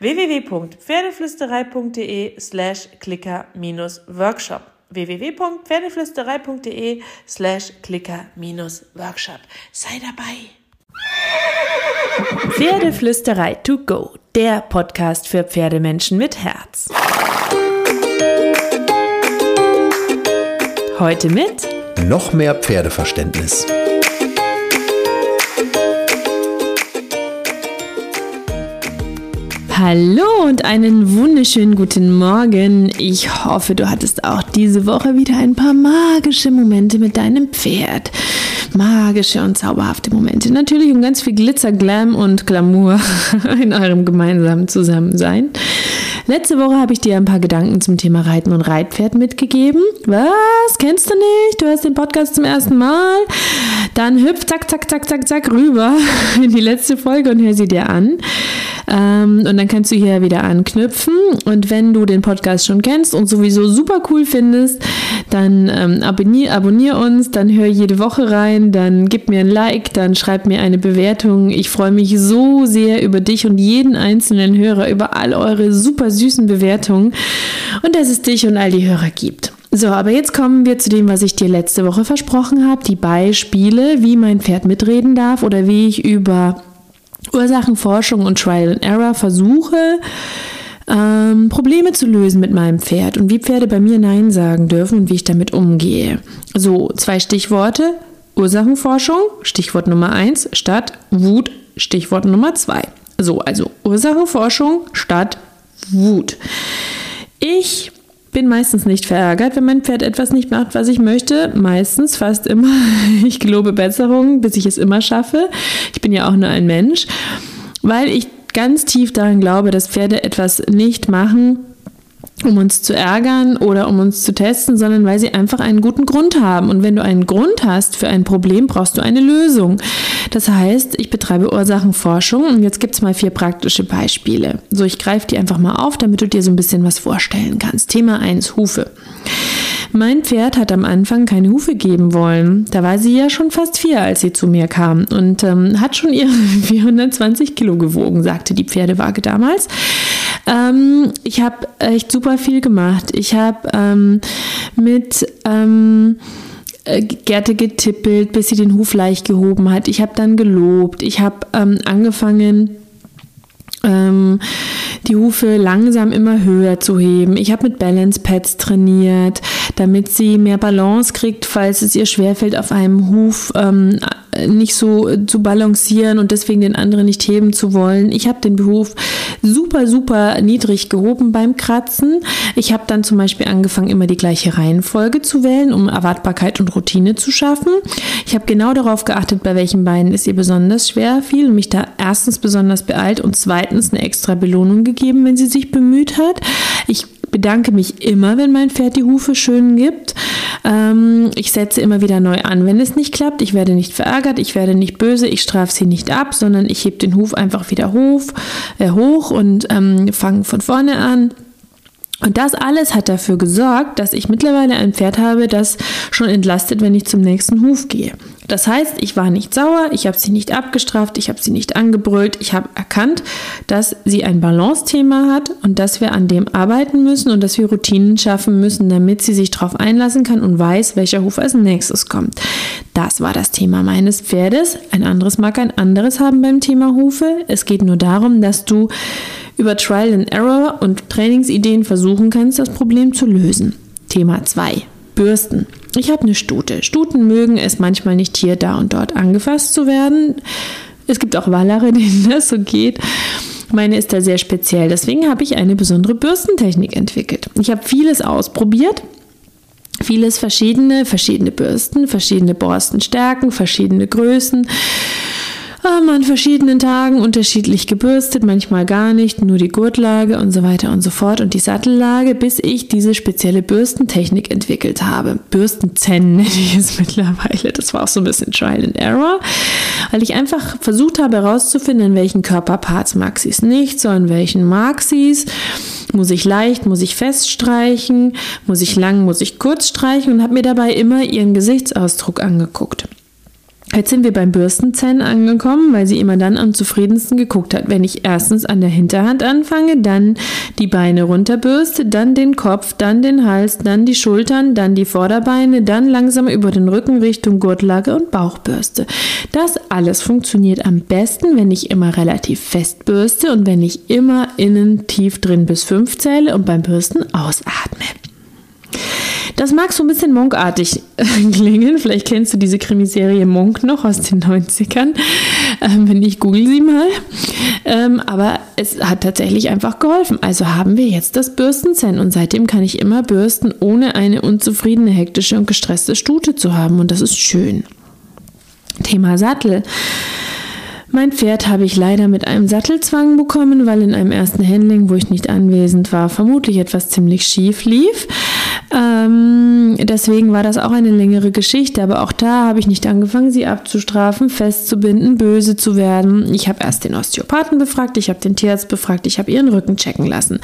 www.pferdeflüsterei.de slash clicker-workshop www.pferdeflüsterei.de slash clicker-workshop Sei dabei! Pferdeflüsterei to go, der Podcast für Pferdemenschen mit Herz. Heute mit noch mehr Pferdeverständnis. Hallo und einen wunderschönen guten Morgen. Ich hoffe, du hattest auch diese Woche wieder ein paar magische Momente mit deinem Pferd. Magische und zauberhafte Momente. Natürlich und ganz viel Glitzer, Glam und Glamour in eurem gemeinsamen Zusammensein. Letzte Woche habe ich dir ein paar Gedanken zum Thema Reiten und Reitpferd mitgegeben. Was? Kennst du nicht? Du hast den Podcast zum ersten Mal? Dann hüpf zack, zack, zack, zack, zack rüber in die letzte Folge und hör sie dir an. Ähm, und dann kannst du hier wieder anknüpfen. Und wenn du den Podcast schon kennst und sowieso super cool findest, dann ähm, abonnier, abonnier uns, dann hör jede Woche rein, dann gib mir ein Like, dann schreib mir eine Bewertung. Ich freue mich so sehr über dich und jeden einzelnen Hörer, über all eure super süßen Bewertungen und dass es dich und all die Hörer gibt. So, aber jetzt kommen wir zu dem, was ich dir letzte Woche versprochen habe, die Beispiele, wie mein Pferd mitreden darf oder wie ich über Ursachenforschung und Trial and Error versuche, ähm, Probleme zu lösen mit meinem Pferd und wie Pferde bei mir Nein sagen dürfen und wie ich damit umgehe. So, zwei Stichworte. Ursachenforschung, Stichwort Nummer eins, statt Wut, Stichwort Nummer zwei. So, also Ursachenforschung statt Wut. Ich bin meistens nicht verärgert, wenn mein Pferd etwas nicht macht, was ich möchte. Meistens, fast immer. Ich gelobe Besserung, bis ich es immer schaffe. Ich bin ja auch nur ein Mensch, weil ich ganz tief daran glaube, dass Pferde etwas nicht machen, um uns zu ärgern oder um uns zu testen, sondern weil sie einfach einen guten Grund haben. Und wenn du einen Grund hast für ein Problem, brauchst du eine Lösung. Das heißt, ich betreibe Ursachenforschung und jetzt gibt es mal vier praktische Beispiele. So, ich greife die einfach mal auf, damit du dir so ein bisschen was vorstellen kannst. Thema 1, Hufe. Mein Pferd hat am Anfang keine Hufe geben wollen. Da war sie ja schon fast vier, als sie zu mir kam und ähm, hat schon ihre 420 Kilo gewogen, sagte die Pferdewaage damals. Ähm, ich habe echt super viel gemacht. Ich habe ähm, mit ähm, äh, Gerte getippelt, bis sie den Huf leicht gehoben hat. Ich habe dann gelobt. Ich habe ähm, angefangen, ähm, die Hufe langsam immer höher zu heben. Ich habe mit Balance Pads trainiert, damit sie mehr Balance kriegt, falls es ihr schwerfällt, auf einem Huf ähm, nicht so zu balancieren und deswegen den anderen nicht heben zu wollen. Ich habe den Beruf super, super niedrig gehoben beim Kratzen. Ich habe dann zum Beispiel angefangen, immer die gleiche Reihenfolge zu wählen, um Erwartbarkeit und Routine zu schaffen. Ich habe genau darauf geachtet, bei welchen Beinen es ihr besonders schwer fiel und mich da erstens besonders beeilt und zweitens eine extra Belohnung gegeben, wenn sie sich bemüht hat. Ich bedanke mich immer, wenn mein Pferd die Hufe schön gibt. Ähm, ich setze immer wieder neu an, wenn es nicht klappt. Ich werde nicht verärgert, ich werde nicht böse, ich strafe sie nicht ab, sondern ich hebe den Huf einfach wieder hoch, äh, hoch und ähm, fange von vorne an. Und das alles hat dafür gesorgt, dass ich mittlerweile ein Pferd habe, das schon entlastet, wenn ich zum nächsten Huf gehe. Das heißt, ich war nicht sauer, ich habe sie nicht abgestraft, ich habe sie nicht angebrüllt, ich habe erkannt, dass sie ein Balance-Thema hat und dass wir an dem arbeiten müssen und dass wir Routinen schaffen müssen, damit sie sich darauf einlassen kann und weiß, welcher Huf als nächstes kommt. Das war das Thema meines Pferdes. Ein anderes mag ein anderes haben beim Thema Hufe. Es geht nur darum, dass du über Trial and Error und Trainingsideen versuchen kannst, das Problem zu lösen. Thema 2. Bürsten. Ich habe eine Stute. Stuten mögen es manchmal nicht hier, da und dort angefasst zu werden. Es gibt auch Wallere, denen das so geht. Meine ist da sehr speziell. Deswegen habe ich eine besondere Bürstentechnik entwickelt. Ich habe vieles ausprobiert Vieles verschiedene, verschiedene Bürsten, verschiedene Borstenstärken, verschiedene Größen ähm, an verschiedenen Tagen unterschiedlich gebürstet, manchmal gar nicht, nur die Gurtlage und so weiter und so fort und die Sattellage, bis ich diese spezielle Bürstentechnik entwickelt habe. Bürstenzen nenne ich es mittlerweile. Das war auch so ein bisschen Trial and Error, weil ich einfach versucht habe herauszufinden, in welchen Körperparts mag sie es nicht, so in welchen mag sie es. Muss ich leicht, muss ich feststreichen, muss ich lang, muss ich kurz streichen und habe mir dabei immer ihren Gesichtsausdruck angeguckt. Jetzt sind wir beim Bürstenzen angekommen, weil sie immer dann am zufriedensten geguckt hat, wenn ich erstens an der Hinterhand anfange, dann die Beine runterbürste, dann den Kopf, dann den Hals, dann die Schultern, dann die Vorderbeine, dann langsam über den Rücken Richtung Gurtlage und Bauchbürste. Das alles funktioniert am besten, wenn ich immer relativ fest bürste und wenn ich immer innen tief drin bis fünf zähle und beim Bürsten ausatme. Das mag so ein bisschen monkartig klingen. Vielleicht kennst du diese Krimiserie Monk noch aus den 90ern. Ähm, wenn nicht, google sie mal. Ähm, aber es hat tatsächlich einfach geholfen. Also haben wir jetzt das Bürstenzen und seitdem kann ich immer bürsten, ohne eine unzufriedene, hektische und gestresste Stute zu haben. Und das ist schön. Thema Sattel. Mein Pferd habe ich leider mit einem Sattelzwang bekommen, weil in einem ersten Handling, wo ich nicht anwesend war, vermutlich etwas ziemlich schief lief. Ähm, deswegen war das auch eine längere Geschichte, aber auch da habe ich nicht angefangen, sie abzustrafen, festzubinden, böse zu werden. Ich habe erst den Osteopathen befragt, ich habe den Tierarzt befragt, ich habe ihren Rücken checken lassen.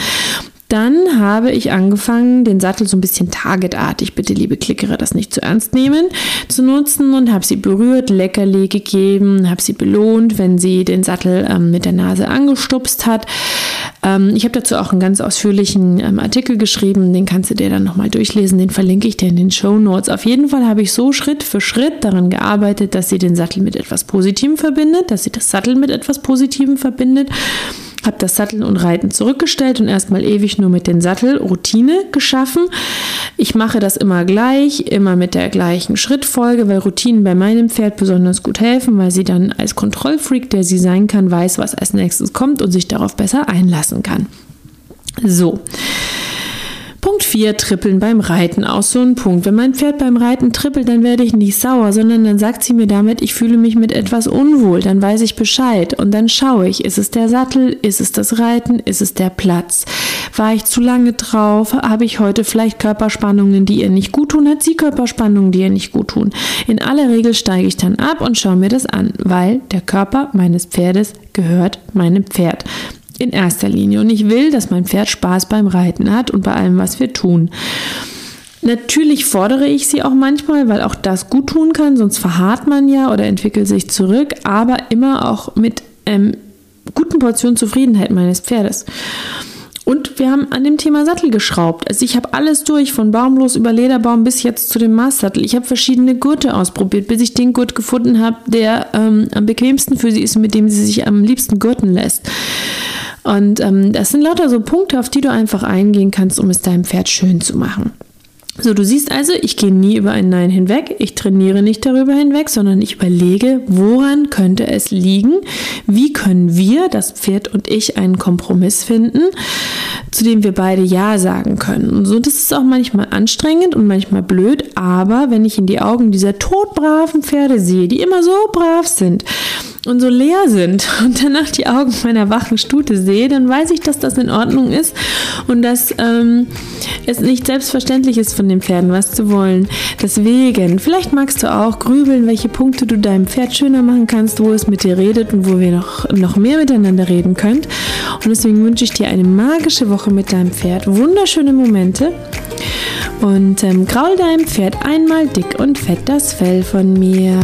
Dann habe ich angefangen, den Sattel so ein bisschen targetartig, bitte liebe Klickere, das nicht zu ernst nehmen, zu nutzen und habe sie berührt, Leckerli gegeben, habe sie belohnt, wenn sie den Sattel ähm, mit der Nase angestupst hat. Ähm, ich habe dazu auch einen ganz ausführlichen ähm, Artikel geschrieben, den kannst du dir dann nochmal durchlesen, den verlinke ich dir in den Show Notes. Auf jeden Fall habe ich so Schritt für Schritt daran gearbeitet, dass sie den Sattel mit etwas Positivem verbindet, dass sie das Sattel mit etwas Positivem verbindet habe das Satteln und Reiten zurückgestellt und erstmal ewig nur mit den Sattel Routine geschaffen. Ich mache das immer gleich, immer mit der gleichen Schrittfolge, weil Routinen bei meinem Pferd besonders gut helfen, weil sie dann als Kontrollfreak, der sie sein kann, weiß, was als nächstes kommt und sich darauf besser einlassen kann. So. 4, Trippeln beim Reiten. Auch so ein Punkt. Wenn mein Pferd beim Reiten trippelt, dann werde ich nicht sauer, sondern dann sagt sie mir damit, ich fühle mich mit etwas unwohl. Dann weiß ich Bescheid und dann schaue ich, ist es der Sattel, ist es das Reiten, ist es der Platz? War ich zu lange drauf? Habe ich heute vielleicht Körperspannungen, die ihr nicht gut tun? Hat sie Körperspannungen, die ihr nicht gut tun? In aller Regel steige ich dann ab und schaue mir das an, weil der Körper meines Pferdes gehört meinem Pferd in erster Linie. Und ich will, dass mein Pferd Spaß beim Reiten hat und bei allem, was wir tun. Natürlich fordere ich sie auch manchmal, weil auch das gut tun kann, sonst verharrt man ja oder entwickelt sich zurück, aber immer auch mit ähm, guten Portionen Zufriedenheit meines Pferdes. Und wir haben an dem Thema Sattel geschraubt. Also ich habe alles durch, von Baumlos über Lederbaum bis jetzt zu dem Maßsattel. Ich habe verschiedene Gurte ausprobiert, bis ich den Gurt gefunden habe, der ähm, am bequemsten für sie ist und mit dem sie sich am liebsten gurten lässt. Und ähm, das sind lauter so Punkte, auf die du einfach eingehen kannst, um es deinem Pferd schön zu machen. So, du siehst also, ich gehe nie über ein Nein hinweg, ich trainiere nicht darüber hinweg, sondern ich überlege, woran könnte es liegen, wie können wir, das Pferd und ich, einen Kompromiss finden, zu dem wir beide Ja sagen können. Und so, das ist auch manchmal anstrengend und manchmal blöd, aber wenn ich in die Augen dieser todbraven Pferde sehe, die immer so brav sind, und so leer sind und danach die Augen meiner wachen Stute sehe, dann weiß ich, dass das in Ordnung ist und dass ähm, es nicht selbstverständlich ist, von den Pferden was zu wollen. Deswegen, vielleicht magst du auch grübeln, welche Punkte du deinem Pferd schöner machen kannst, wo es mit dir redet und wo wir noch, noch mehr miteinander reden könnt. Und deswegen wünsche ich dir eine magische Woche mit deinem Pferd, wunderschöne Momente und ähm, graul deinem Pferd einmal dick und fett das Fell von mir.